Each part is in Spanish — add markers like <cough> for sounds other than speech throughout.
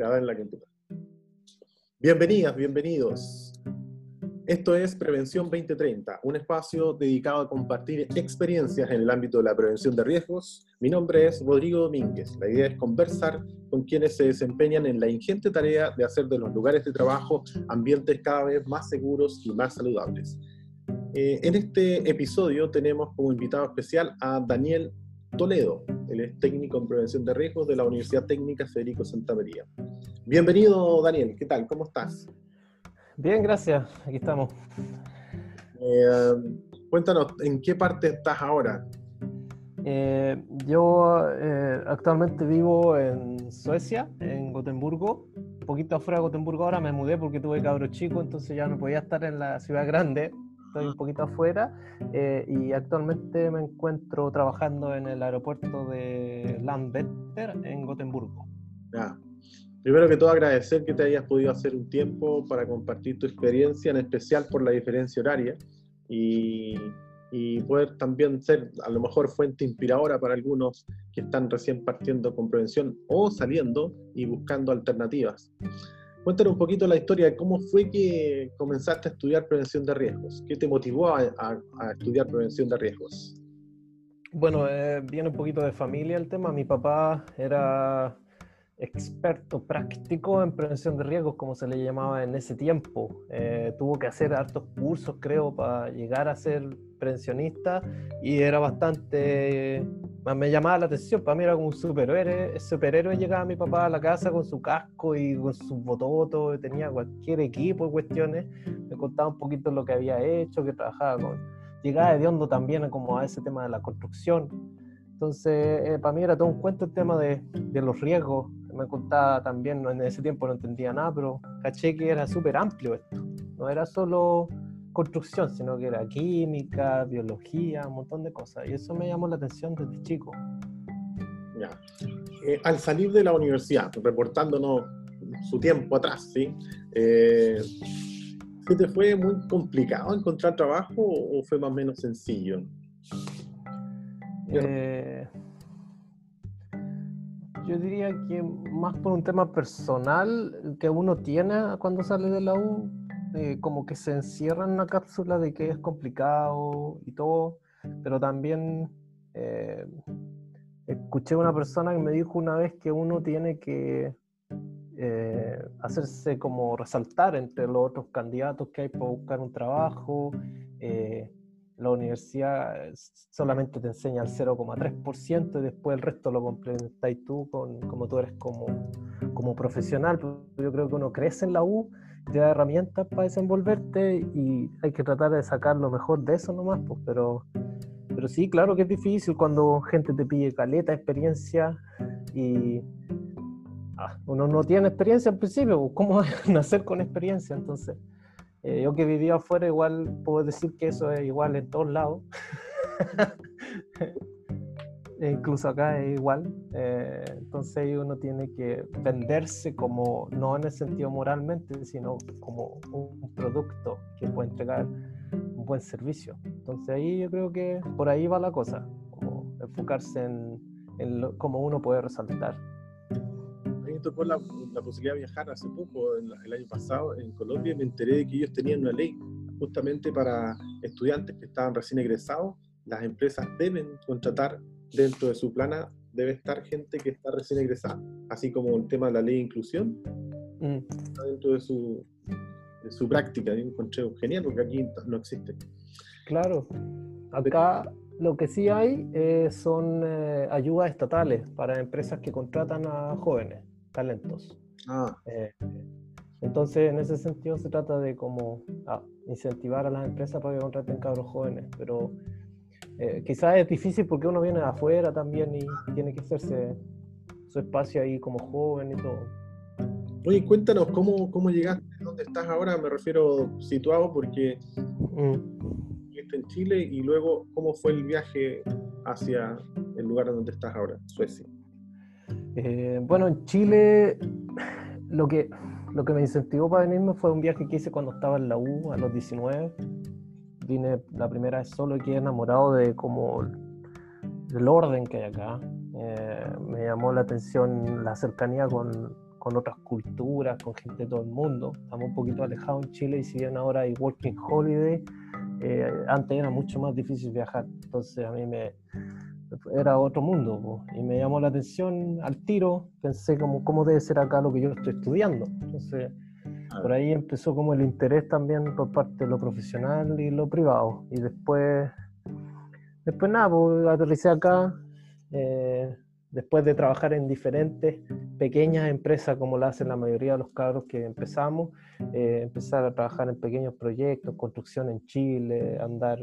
en la quintura. Bienvenidas, bienvenidos. Esto es Prevención 2030, un espacio dedicado a compartir experiencias en el ámbito de la prevención de riesgos. Mi nombre es Rodrigo Domínguez. La idea es conversar con quienes se desempeñan en la ingente tarea de hacer de los lugares de trabajo ambientes cada vez más seguros y más saludables. Eh, en este episodio tenemos como invitado especial a Daniel Toledo. Él es técnico en prevención de riesgos de la Universidad Técnica Federico Santa María. Bienvenido, Daniel. ¿Qué tal? ¿Cómo estás? Bien, gracias. Aquí estamos. Eh, cuéntanos, ¿en qué parte estás ahora? Eh, yo eh, actualmente vivo en Suecia, en Gotemburgo, un poquito afuera de Gotemburgo ahora me mudé porque tuve cabro chico, entonces ya no podía estar en la ciudad grande, estoy un poquito afuera y actualmente me encuentro trabajando en el aeropuerto de Landvetter en Gotemburgo. Ya. Primero que todo agradecer que te hayas podido hacer un tiempo para compartir tu experiencia, en especial por la diferencia horaria y, y poder también ser a lo mejor fuente inspiradora para algunos que están recién partiendo con prevención o saliendo y buscando alternativas. Cuéntanos un poquito la historia de cómo fue que comenzaste a estudiar prevención de riesgos. ¿Qué te motivó a, estudiar prevención de riesgos? Bueno, eh, viene un poquito de familia el tema. Mi papá era experto práctico en prevención de riesgos, como se le llamaba en ese tiempo. Eh, tuvo que hacer hartos cursos, creo, para llegar a ser prevencionista y era bastante... me llamaba la atención, para mí era como un superhéroe. superhéroe llegaba mi papá a la casa con su casco y con su bototo, tenía cualquier equipo y cuestiones. Me contaba un poquito lo que había hecho, que trabajaba con... Llegaba de hondo también como a ese tema de la construcción. Entonces, eh, para mí era todo un cuento el tema de, de los riesgos me contaba también, en ese tiempo no entendía nada, pero caché que era súper amplio esto. No era solo construcción, sino que era química, biología, un montón de cosas. Y eso me llamó la atención desde chico. Ya. Eh, al salir de la universidad, reportándonos su tiempo atrás, ¿sí? Eh, te fue muy complicado encontrar trabajo o fue más o menos sencillo? Eh, yo diría que más por un tema personal que uno tiene cuando sale de la U, eh, como que se encierra en una cápsula de que es complicado y todo, pero también eh, escuché una persona que me dijo una vez que uno tiene que eh, hacerse como resaltar entre los otros candidatos que hay para buscar un trabajo la universidad solamente te enseña el 0,3% y después el resto lo complementáis tú con, como tú eres como, como profesional. Yo creo que uno crece en la U, te da herramientas para desenvolverte y hay que tratar de sacar lo mejor de eso nomás, pues, pero, pero sí, claro que es difícil cuando gente te pide caleta, experiencia y ah, uno no tiene experiencia al principio, pues, ¿cómo <laughs> nacer con experiencia? Entonces... Eh, yo que vivía afuera, igual puedo decir que eso es igual en todos lados. <laughs> E incluso acá es igual. Eh, entonces uno tiene que venderse como, no en el sentido moralmente, sino como un producto que puede entregar un buen servicio. Entonces ahí yo creo que por ahí va la cosa, como enfocarse en, en cómo uno puede resaltar tocó la, la, posibilidad de viajar hace poco, el, año pasado, en Colombia, y me enteré de que ellos tenían una ley justamente para estudiantes que estaban recién egresados. Las empresas deben contratar dentro de su plana, debe estar gente que está recién egresada, así como el tema de la ley de inclusión, mm. dentro de su, de su práctica. Yo encontré genial porque aquí no existe. Claro, acá lo que sí hay eh, son eh, ayudas estatales para empresas que contratan a jóvenes talentos. Ah. Eh, entonces, en ese sentido se trata de como ah, incentivar a las empresas para que contraten cabros jóvenes, pero eh, quizás es difícil porque uno viene de afuera también y tiene que hacerse su espacio ahí como joven y todo. Oye, cuéntanos cómo, cómo llegaste, dónde estás ahora, me refiero situado porque mm. estás en Chile y luego cómo fue el viaje hacia el lugar donde estás ahora, Suecia. Eh, bueno, en Chile lo que, lo que me incentivó para venirme fue un viaje que hice cuando estaba en la U a los 19. Vine la primera vez solo y quedé enamorado de como el orden que hay acá. Eh, me llamó la atención la cercanía con, con otras culturas, con gente de todo el mundo. Estamos un poquito alejados en Chile y si bien ahora hay Working Holiday, eh, antes era mucho más difícil viajar. Entonces a mí me era otro mundo y me llamó la atención al tiro. Pensé como cómo debe ser acá lo que yo estoy estudiando. Entonces por ahí empezó como el interés también por parte de lo profesional y lo privado. Y después, después nada, pues aterricé acá. Eh, después de trabajar en diferentes pequeñas empresas, como lo hacen la mayoría de los cabros que empezamos, eh, empezar a trabajar en pequeños proyectos, construcción en Chile, andar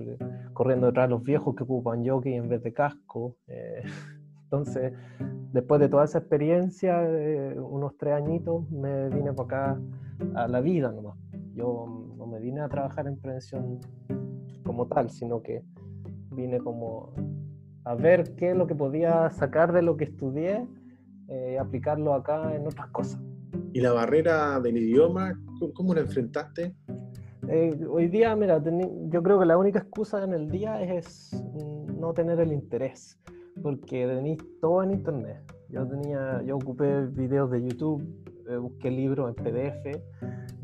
corriendo detrás de los viejos que ocupan jockey en vez de casco. Eh, <laughs> entonces, después de toda esa experiencia, eh, unos tres añitos, me vine para acá a la vida nomás. Yo no me vine a trabajar en prevención como tal, sino que vine como a ver qué es lo que podía sacar de lo que estudié eh, aplicarlo acá en otras cosas. ¿Y la barrera del idioma, cómo la enfrentaste? Eh, hoy día, mira, yo creo que la única excusa en el día es, no tener el interés, porque tenéis todo en internet. Yo tenía, yo ocupé videos de YouTube, eh, busqué libros en PDF,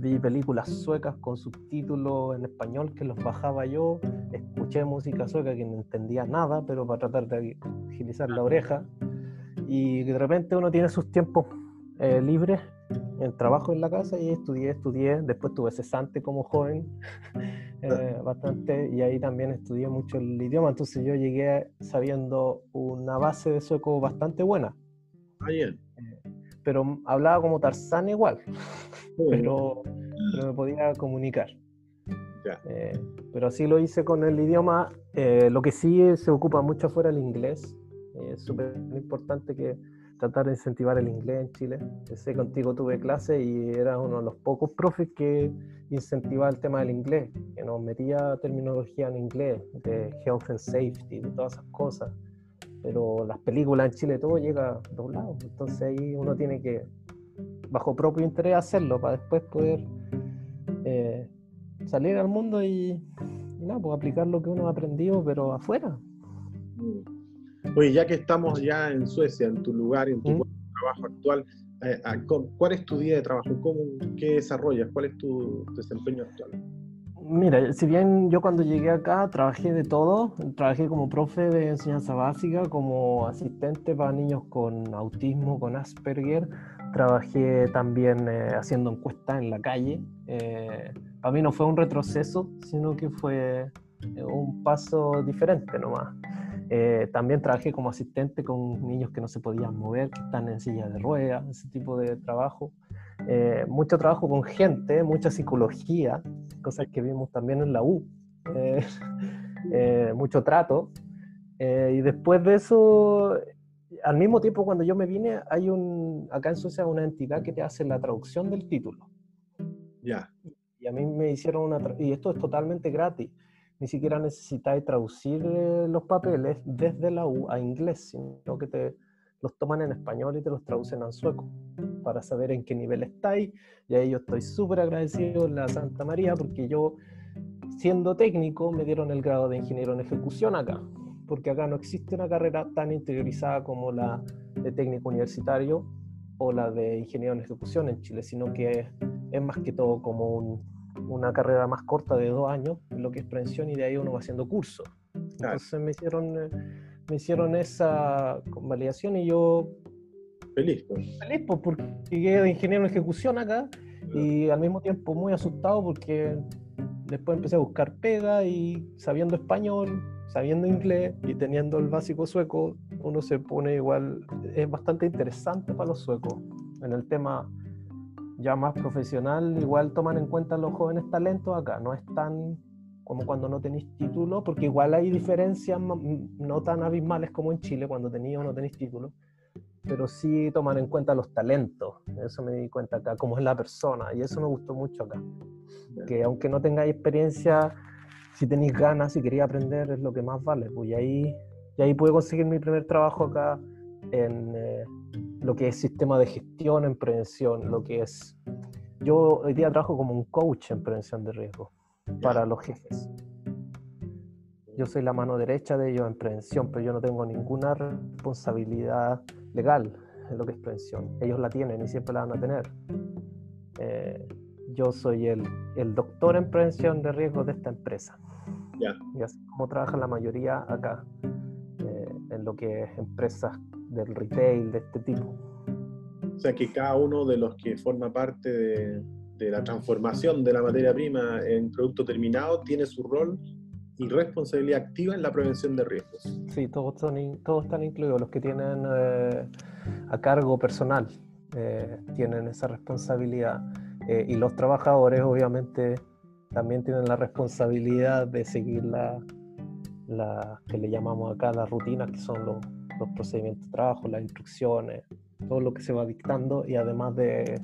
vi películas suecas con subtítulos en español que los bajaba yo, escuché música sueca que no entendía nada, pero para tratar de agilizar la oreja. Y de repente uno tiene sus tiempos eh, libres, el trabajo en la casa y estudié, estudié. Después tuve cesante como joven, <laughs> eh, bastante, y ahí también estudié mucho el idioma. Entonces yo llegué sabiendo una base de sueco bastante buena. Ah, bien. Eh, pero hablaba como Tarzán igual, <laughs> pero, <laughs> pero me podía comunicar. Eh, pero así lo hice con el idioma. Eh, lo que sí se ocupa mucho afuera el inglés. Eh, es súper importante que tratar de incentivar el inglés en Chile. Sé contigo tuve clase y era uno de los pocos profes que incentivaba el tema del inglés, que nos metía terminología en inglés, de health and safety, de todas esas cosas. Pero las películas en Chile todo llega doblado. Entonces ahí uno tiene que, bajo propio interés, hacerlo para después poder salir al mundo y, nada, pues aplicar lo que uno ha aprendido, pero afuera. Mm. Oye, ya que estamos ya en Suecia, en tu lugar, en tu ¿Mm? trabajo actual, eh, ah, ¿cuál es tu día de trabajo? ¿Cómo, ¿Qué desarrollas? ¿Cuál es tu desempeño actual? Mira, si bien yo cuando llegué acá trabajé de todo, trabajé como profe de enseñanza básica, como asistente para niños con autismo, con Asperger, trabajé también eh, haciendo encuestas en la calle. Eh, para mí no fue un retroceso, sino que fue eh, un paso diferente nomás. Eh, también trabajé como asistente con niños que no se podían mover, que están en silla de ruedas, ese tipo de trabajo. Eh, mucho trabajo con gente, mucha psicología, cosas que vimos también en la U. <laughs> mucho trato. y después de eso, al mismo tiempo cuando yo me vine, hay un, acá en Suecia una entidad que te hace la traducción del título. Ya. Y a mí me hicieron una... Y esto es totalmente gratis. Ni siquiera necesitáis traducir eh, los papeles desde la U a inglés, sino que te los toman en español y te los traducen en sueco para saber en qué nivel estáis. Y ahí yo estoy súper agradecido en la Santa María porque yo, siendo técnico, me dieron el grado de ingeniero en ejecución acá, porque acá no existe una carrera tan interiorizada como la de técnico universitario o la de ingeniero en ejecución en Chile, sino que es más que todo como un, una carrera más corta de dos años, lo que es prevención, y de ahí uno va haciendo cursos. Entonces me hicieron, eh, me hicieron esa convalidación y yo... Feliz, pues. Feliz, pues, porque llegué de ingeniero en ejecución acá y al mismo tiempo muy asustado porque después empecé a buscar pega y sabiendo español, sabiendo inglés y teniendo el básico sueco, uno se pone igual, es bastante interesante para los suecos en el tema ya más profesional, igual toman en cuenta los jóvenes talentos acá, no es tan como cuando no tenéis título, porque igual hay diferencias no tan abismales como en Chile cuando tenéis o no tenéis título, pero sí toman en cuenta los talentos, eso me di cuenta acá, cómo es la persona, y eso me gustó mucho acá, que aunque no tengáis experiencia, si tenéis ganas, si queréis aprender, es lo que más vale, pues y ahí, y ahí pude conseguir mi primer trabajo acá en... Eh, lo que es sistema de gestión en prevención, lo que es... Yo hoy día trabajo como un coach en prevención de riesgo para los jefes. Yo soy la mano derecha de ellos en prevención, pero yo no tengo ninguna responsabilidad legal. lo que es prevención. Ellos la tienen y siempre la van a tener. Eh, yo soy el, el, doctor en prevención de riesgos de esta empresa. Y así como trabaja la mayoría acá, eh, en lo que es empresas del retail, de este tipo. O sea que cada uno de los que forma parte de, de la transformación de la materia prima en producto terminado tiene su rol y responsabilidad activa en la prevención de riesgos. Sí, todos, son todos están incluidos, los que tienen eh, a cargo personal eh, tienen esa responsabilidad eh, y los trabajadores obviamente también tienen la responsabilidad de seguir la, la que le llamamos acá las rutinas, que son los, los procedimientos de trabajo, las instrucciones, todo lo que se va dictando y además de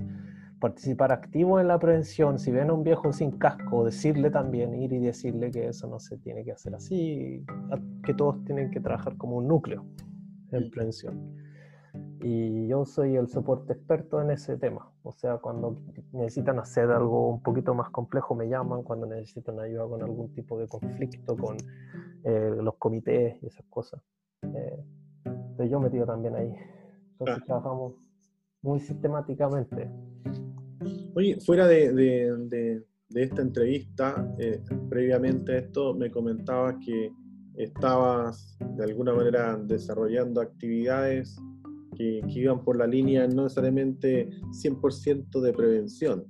participar activo en la prevención, si ven a un viejo sin casco, decirle también, ir y decirle que eso no se tiene que hacer así, que todos tienen que trabajar como un núcleo en prevención. Y yo soy el soporte experto en ese tema. O sea, cuando necesitan hacer algo un poquito más complejo me llaman, cuando necesitan ayuda con algún tipo de conflicto, con eh, los comités y esas cosas. Eh, entonces yo metido también ahí. Entonces ah. trabajamos muy sistemáticamente. Oye, fuera de, esta entrevista, eh, previamente a esto me comentabas que estabas de alguna manera desarrollando actividades que, iban por la línea no necesariamente 100% de prevención.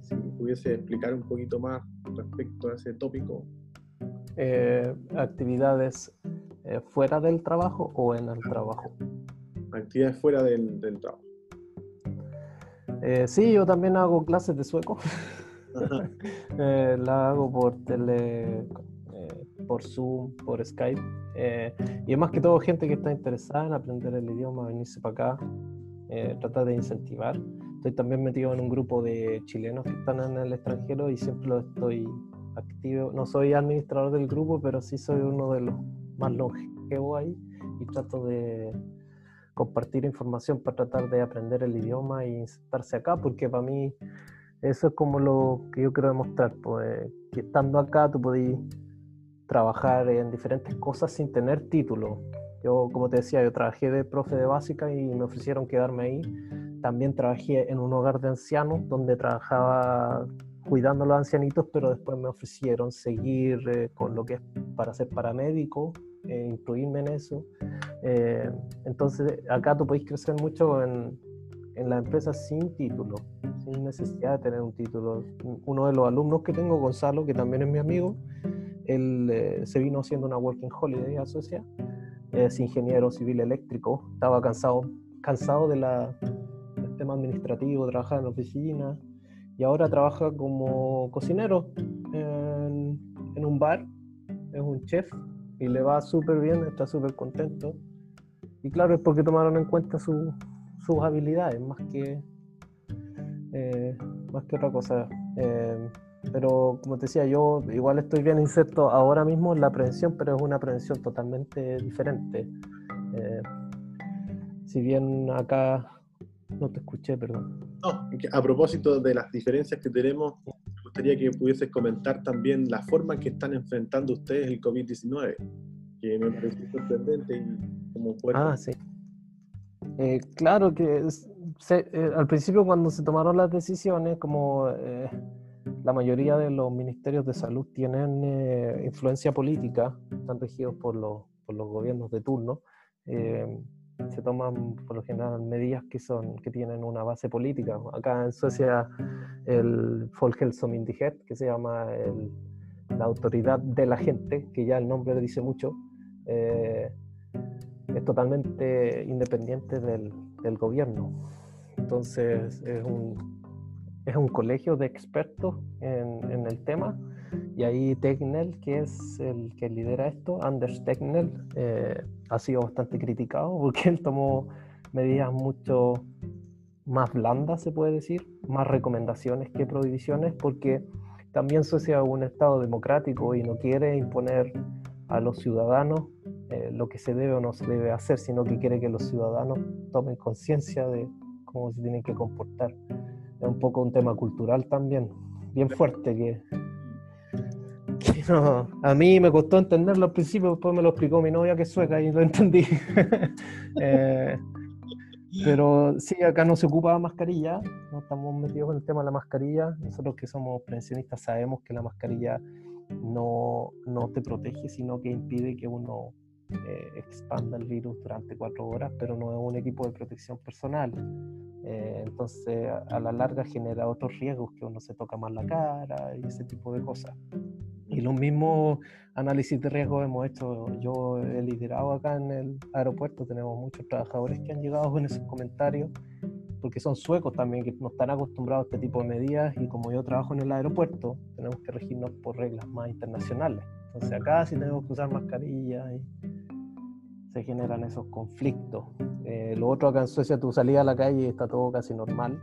si pudiese explicar un poquito más respecto a ese tópico. Eh, actividades eh, fuera del trabajo o en el trabajo. Actividades fuera del trabajo. Eh, sí, yo también hago clases de sueco. <laughs> eh, la hago por tele, por Zoom, por Skype. Eh, y es más que todo gente que está interesada en aprender el idioma, venirse para acá, tratar de incentivar. Estoy también metido en un grupo de chilenos que están en el extranjero y siempre lo estoy activo. No soy administrador del grupo, pero sí soy uno de los más longevos ahí y trato de compartir información para tratar de aprender el idioma y insertarse acá, porque para mí eso es como lo que yo quiero demostrar, pues, que estando acá tú podés trabajar en diferentes cosas sin tener título. Yo, como te decía, yo trabajé de profe de básica y me ofrecieron quedarme ahí. También trabajé en un hogar de ancianos donde trabajaba cuidando a los ancianitos, pero después me ofrecieron seguir eh, con lo que es para ser paramédico eh, incluirme en eso. Eh, entonces, acá tú podéis crecer mucho en, en la empresa sin título, sin necesidad de tener un título. Uno de los alumnos que tengo, Gonzalo, que también es mi amigo, él eh, se vino haciendo una Working Holiday asociada, es ingeniero civil eléctrico, estaba cansado, cansado de la, del tema administrativo, trabajar en oficina, y ahora trabaja como cocinero en, en un bar, es un chef y le va súper bien, está súper contento. Y claro, es porque tomaron en cuenta sus habilidades más que, eh, más que otra cosa. Eh, pero como te decía, yo igual estoy bien inserto ahora mismo en la prevención, pero es una prevención totalmente diferente. Eh, si bien acá no te escuché, perdón. No, a propósito de las diferencias que tenemos, gustaría que pudieses comentar también la forma en que están enfrentando ustedes el COVID-19, que me parece sorprendente y como Ah, sí. Eh, claro que eh, al principio cuando se tomaron las decisiones, como eh, la mayoría de los ministerios de salud tienen influencia política, están regidos por los, por los gobiernos de turno, se toman por lo general medidas que son que tienen una base política. Acá en Suecia el Folkhälsomyndighet, que se llama la autoridad de la gente, que ya el nombre dice mucho, eh, totalmente independiente del, del, gobierno. Entonces es un, es un colegio de expertos en, en el tema y ahí Tegnell, que es el que lidera esto, Anders Tegnell, eh, ha sido bastante criticado <laughs> porque él tomó medidas mucho más blandas, se puede decir, más recomendaciones que prohibiciones, porque también Suecia es un Estado democrático y no quiere imponer a los ciudadanos eh, lo que se debe o no se debe hacer, sino que quiere que los ciudadanos tomen conciencia de cómo se tienen que comportar. Es un poco un tema cultural también, bien fuerte, que que no, a mí me costó entenderlo al principio, después me lo explicó mi novia que es sueca y lo entendí. <laughs> Eh, pero sí, acá no se ocupa mascarilla, no estamos metidos en el tema de la mascarilla. Nosotros que somos prevencionistas sabemos que la mascarilla no, no te protege, sino que impide que uno eh, expanda el virus durante cuatro horas, pero no es un equipo de protección personal. Eh, entonces, a, la larga genera otros riesgos, que uno se toca más la cara y ese tipo de cosas. Y los mismos análisis de riesgo hemos hecho, yo he liderado acá en el aeropuerto, tenemos muchos trabajadores que han llegado con esos comentarios, porque son suecos también, que no están acostumbrados a este tipo de medidas, y como yo trabajo en el aeropuerto, tenemos que regirnos por reglas más internacionales. Entonces acá sí tenemos que usar mascarilla y se generan esos conflictos. Eh, lo otro acá en Suecia, tú salías a la calle y está todo casi normal.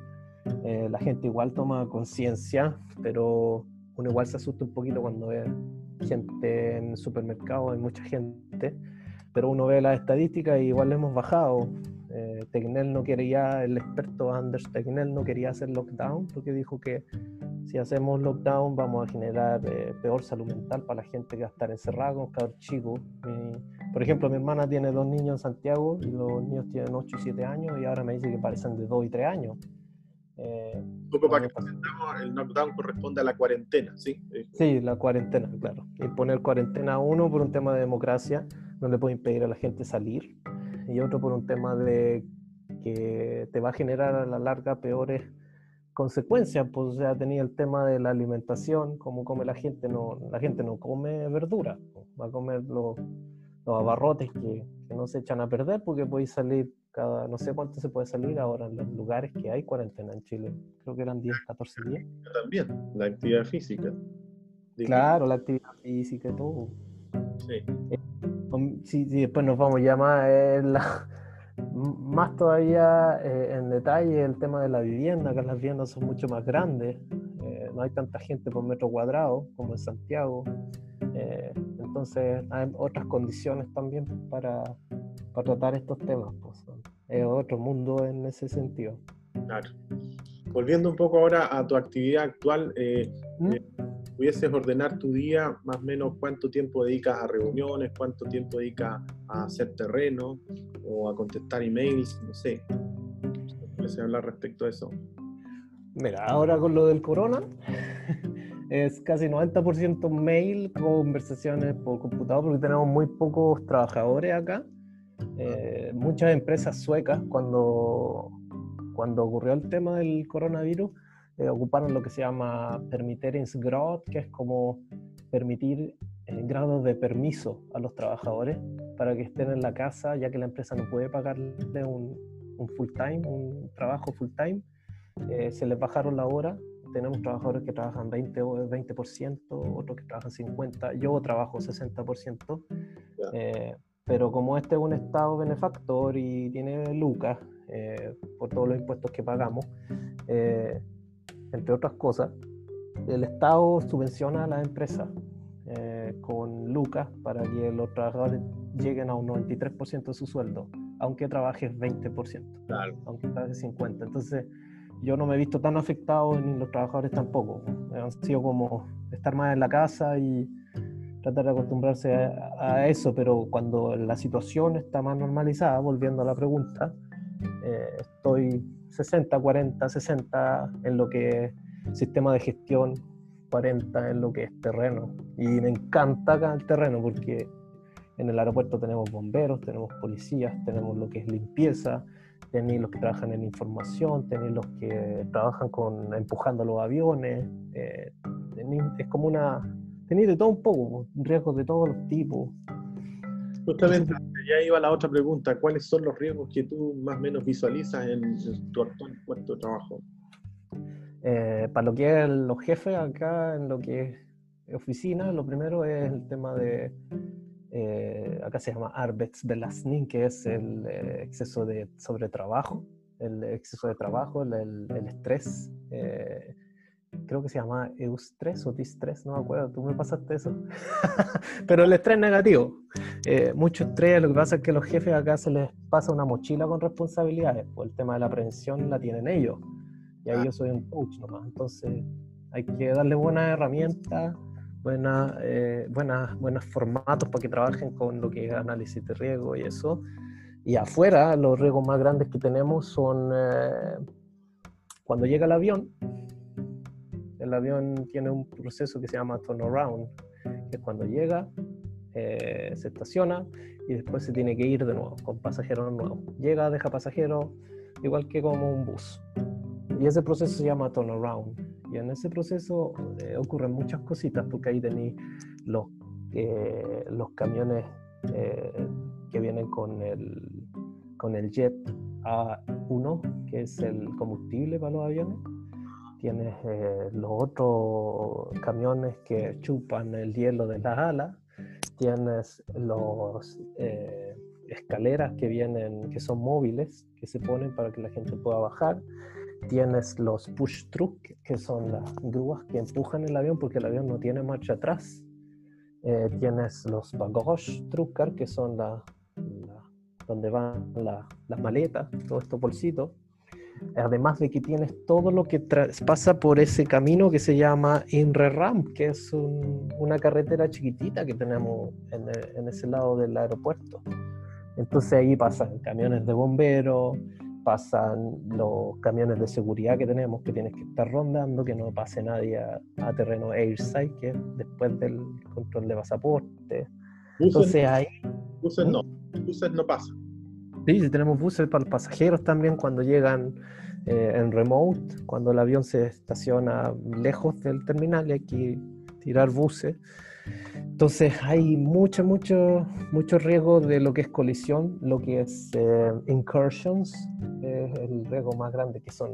Eh, la gente igual toma conciencia, pero uno igual se asusta un poquito cuando ve gente en el supermercado, hay mucha gente, pero uno ve las estadísticas y igual hemos bajado. Eh, Tegnell no quería, el experto Anders Tegnell no quería hacer lockdown porque dijo que si hacemos lockdown vamos a generar eh, peor salud mental para la gente que va a estar encerrada con cabros chicos. por ejemplo, mi hermana tiene dos niños en Santiago y los niños tienen 8 y 7 años y ahora me dice que parecen de 2 y 3 años. Eh, un poco para que el knockdown corresponde a la cuarentena, ¿sí? Sí, la cuarentena, claro. Imponer cuarentena a uno por un tema de democracia, no le puede impedir a la gente salir, y otro por un tema de que te va a generar a la larga peores consecuencias, pues o sea, tenía el tema de la alimentación, como come la gente, no, la gente no come verdura, va a comer los, los abarrotes que, que, no se echan a perder porque podéis salir cada, no sé cuánto se puede salir ahora en los lugares que hay cuarentena en Chile. Creo que eran 10, 14 días. También, la actividad física. Claro, la actividad física y todo. Sí. Eh, sí, después nos vamos ya más, eh, más todavía eh, en detalle el tema de la vivienda, que las viviendas son mucho más grandes, no hay tanta gente por metro cuadrado como en Santiago, entonces hay otras condiciones también para, para tratar estos temas. Pues, es otro mundo en ese sentido. Claro. Volviendo un poco ahora a tu actividad actual, eh, ¿Mm? ¿Pudieses ordenar tu día más o menos cuánto tiempo dedicas a reuniones, cuánto tiempo dedicas a hacer terreno o a contestar emails? No sé. ¿Puedes hablar respecto a eso? Mira, ahora con lo del corona, <laughs> es casi 90% mail, conversaciones por computador, porque tenemos muy pocos trabajadores acá. Eh, muchas empresas suecas, cuando, cuando ocurrió el tema del coronavirus, eh, ocuparon lo que se llama permitteringsgrad, que es como permitir eh, grados de permiso a los trabajadores para que estén en la casa, ya que la empresa no puede pagarle un, un full time, un trabajo full time. se les bajaron la hora. Tenemos trabajadores que trabajan 20, 20%, otros que trabajan 50%, yo trabajo 60%. Pero como este es un Estado benefactor y tiene lucas eh, por todos los impuestos que pagamos, eh, entre otras cosas, el Estado subvenciona a las empresas eh, con lucas para que los trabajadores lleguen a un 93% de su sueldo, aunque trabajes 20%, aunque trabajes 50%. Entonces, yo no me he visto tan afectado ni los trabajadores tampoco. Han sido como estar más en la casa y tratar de acostumbrarse a, eso, pero cuando la situación está más normalizada, volviendo a la pregunta, eh, estoy 60, 40, 60 en lo que es sistema de gestión, 40 en lo que es terreno. Y me encanta acá el terreno porque en el aeropuerto tenemos bomberos, tenemos policías, tenemos lo que es limpieza, tenéis los que trabajan en información, tenéis los que trabajan con empujando los aviones. Eh, es como una tenéis de todo un poco, riesgos de todos los tipos. Justamente, ya iba la otra pregunta, ¿cuáles son los riesgos que tú más o menos visualizas en, tu actual puesto de trabajo? Eh, para lo que es los jefes acá, en lo que es oficina, lo primero es el tema de, eh, acá se llama Arbeitsbelastning, que es el eh, exceso de sobretrabajo, el exceso de trabajo, el, el estrés creo que se llama eustrés o distrés, no me acuerdo, tú me pasaste eso. <laughs> Pero el estrés negativo, eh, mucho estrés, lo que pasa es que los jefes acá se les pasa una mochila con responsabilidades, pues el tema de la prevención la tienen ellos, y ahí yo soy un coach nomás, entonces hay que darle buenas herramientas buenas, eh, buenas, buenos formatos para que trabajen con lo que es análisis de riesgo y eso. Y afuera, los riesgos más grandes que tenemos son eh, cuando llega el avión. El avión tiene un proceso que se llama turnaround, que es cuando llega, eh, se estaciona y después se tiene que ir de nuevo con pasajeros nuevos. Llega, deja pasajeros, igual que como un bus. Y ese proceso se llama turnaround. Y en ese proceso eh, ocurren muchas cositas, porque ahí tenéis los, eh, los camiones eh, que vienen con el, con el jet A1, que es el combustible para los aviones. Tienes los otros camiones que chupan el hielo de las alas. Tienes los escaleras que vienen, que son móviles, que se ponen para que la gente pueda bajar tienes los push truck, que son las grúas que empujan el avión porque el avión no tiene marcha atrás. Eh, tienes los bagage trucker, que son la, donde van las maletas, todos estos bolsitos. Además de que tienes todo lo que pasa por ese camino que se llama INRE-RAM, que es una carretera chiquitita que tenemos en, en ese lado del aeropuerto. Entonces ahí pasan camiones de bomberos, pasan los camiones de seguridad que tenemos, que tienes que estar rondando, que no pase nadie a, terreno airside, que después del control de pasaporte. Entonces ahí... Buses no, buses no pasan. Sí, tenemos buses para los pasajeros también cuando llegan eh, en remote, cuando el avión se estaciona lejos del terminal y hay que tirar buses. Entonces hay mucho, mucho, mucho riesgo de lo que es colisión, lo que es eh, incursions, es el riesgo más grande que son.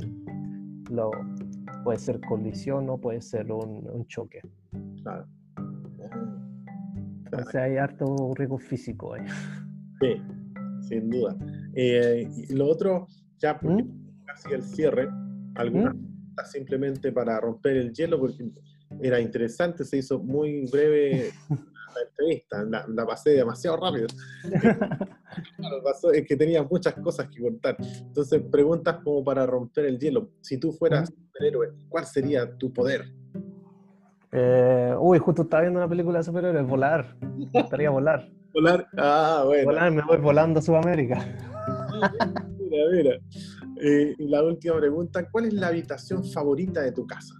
Lo, puede ser colisión o puede ser un, choque. Claro. Entonces hay harto riesgo físico ahí. Sí, sin duda. Eh, y lo otro, ya porque ¿Mm? casi el cierre, algunas ¿Mm? simplemente para romper el hielo, porque era interesante, se hizo muy breve la entrevista, la, pasé demasiado rápido. <laughs> claro, pasó, es que tenía muchas cosas que contar. Entonces, preguntas como para romper el hielo. Si tú fueras superhéroe, ¿cuál sería tu poder? Eh, uy, justo estaba viendo una película de superhéroes, volar. Me gustaría volar. Volar, ah, bueno. Volar, me voy volando a Sudamérica. mira, mira. Eh, y la última pregunta, ¿cuál es la habitación favorita de tu casa?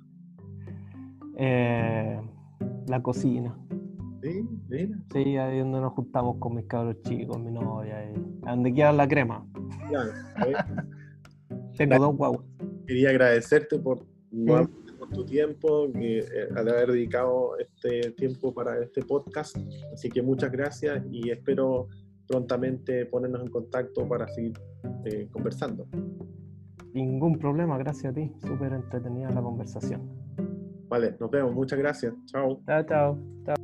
Eh, la cocina. Sí, mira. Sí, ahí donde nos juntamos con mis cabros chicos, mi novia, ahí, donde queda la crema. Tengo dos guaguas. Quería agradecerte por, tu tiempo, que, eh, al haber dedicado este tiempo para este podcast. Así que muchas gracias y espero prontamente ponernos en contacto para seguir eh, conversando. Ningún problema, gracias a ti. Súper entretenida la conversación. Vale, nos vemos. Muchas gracias. Chao. Chao, chao. chao.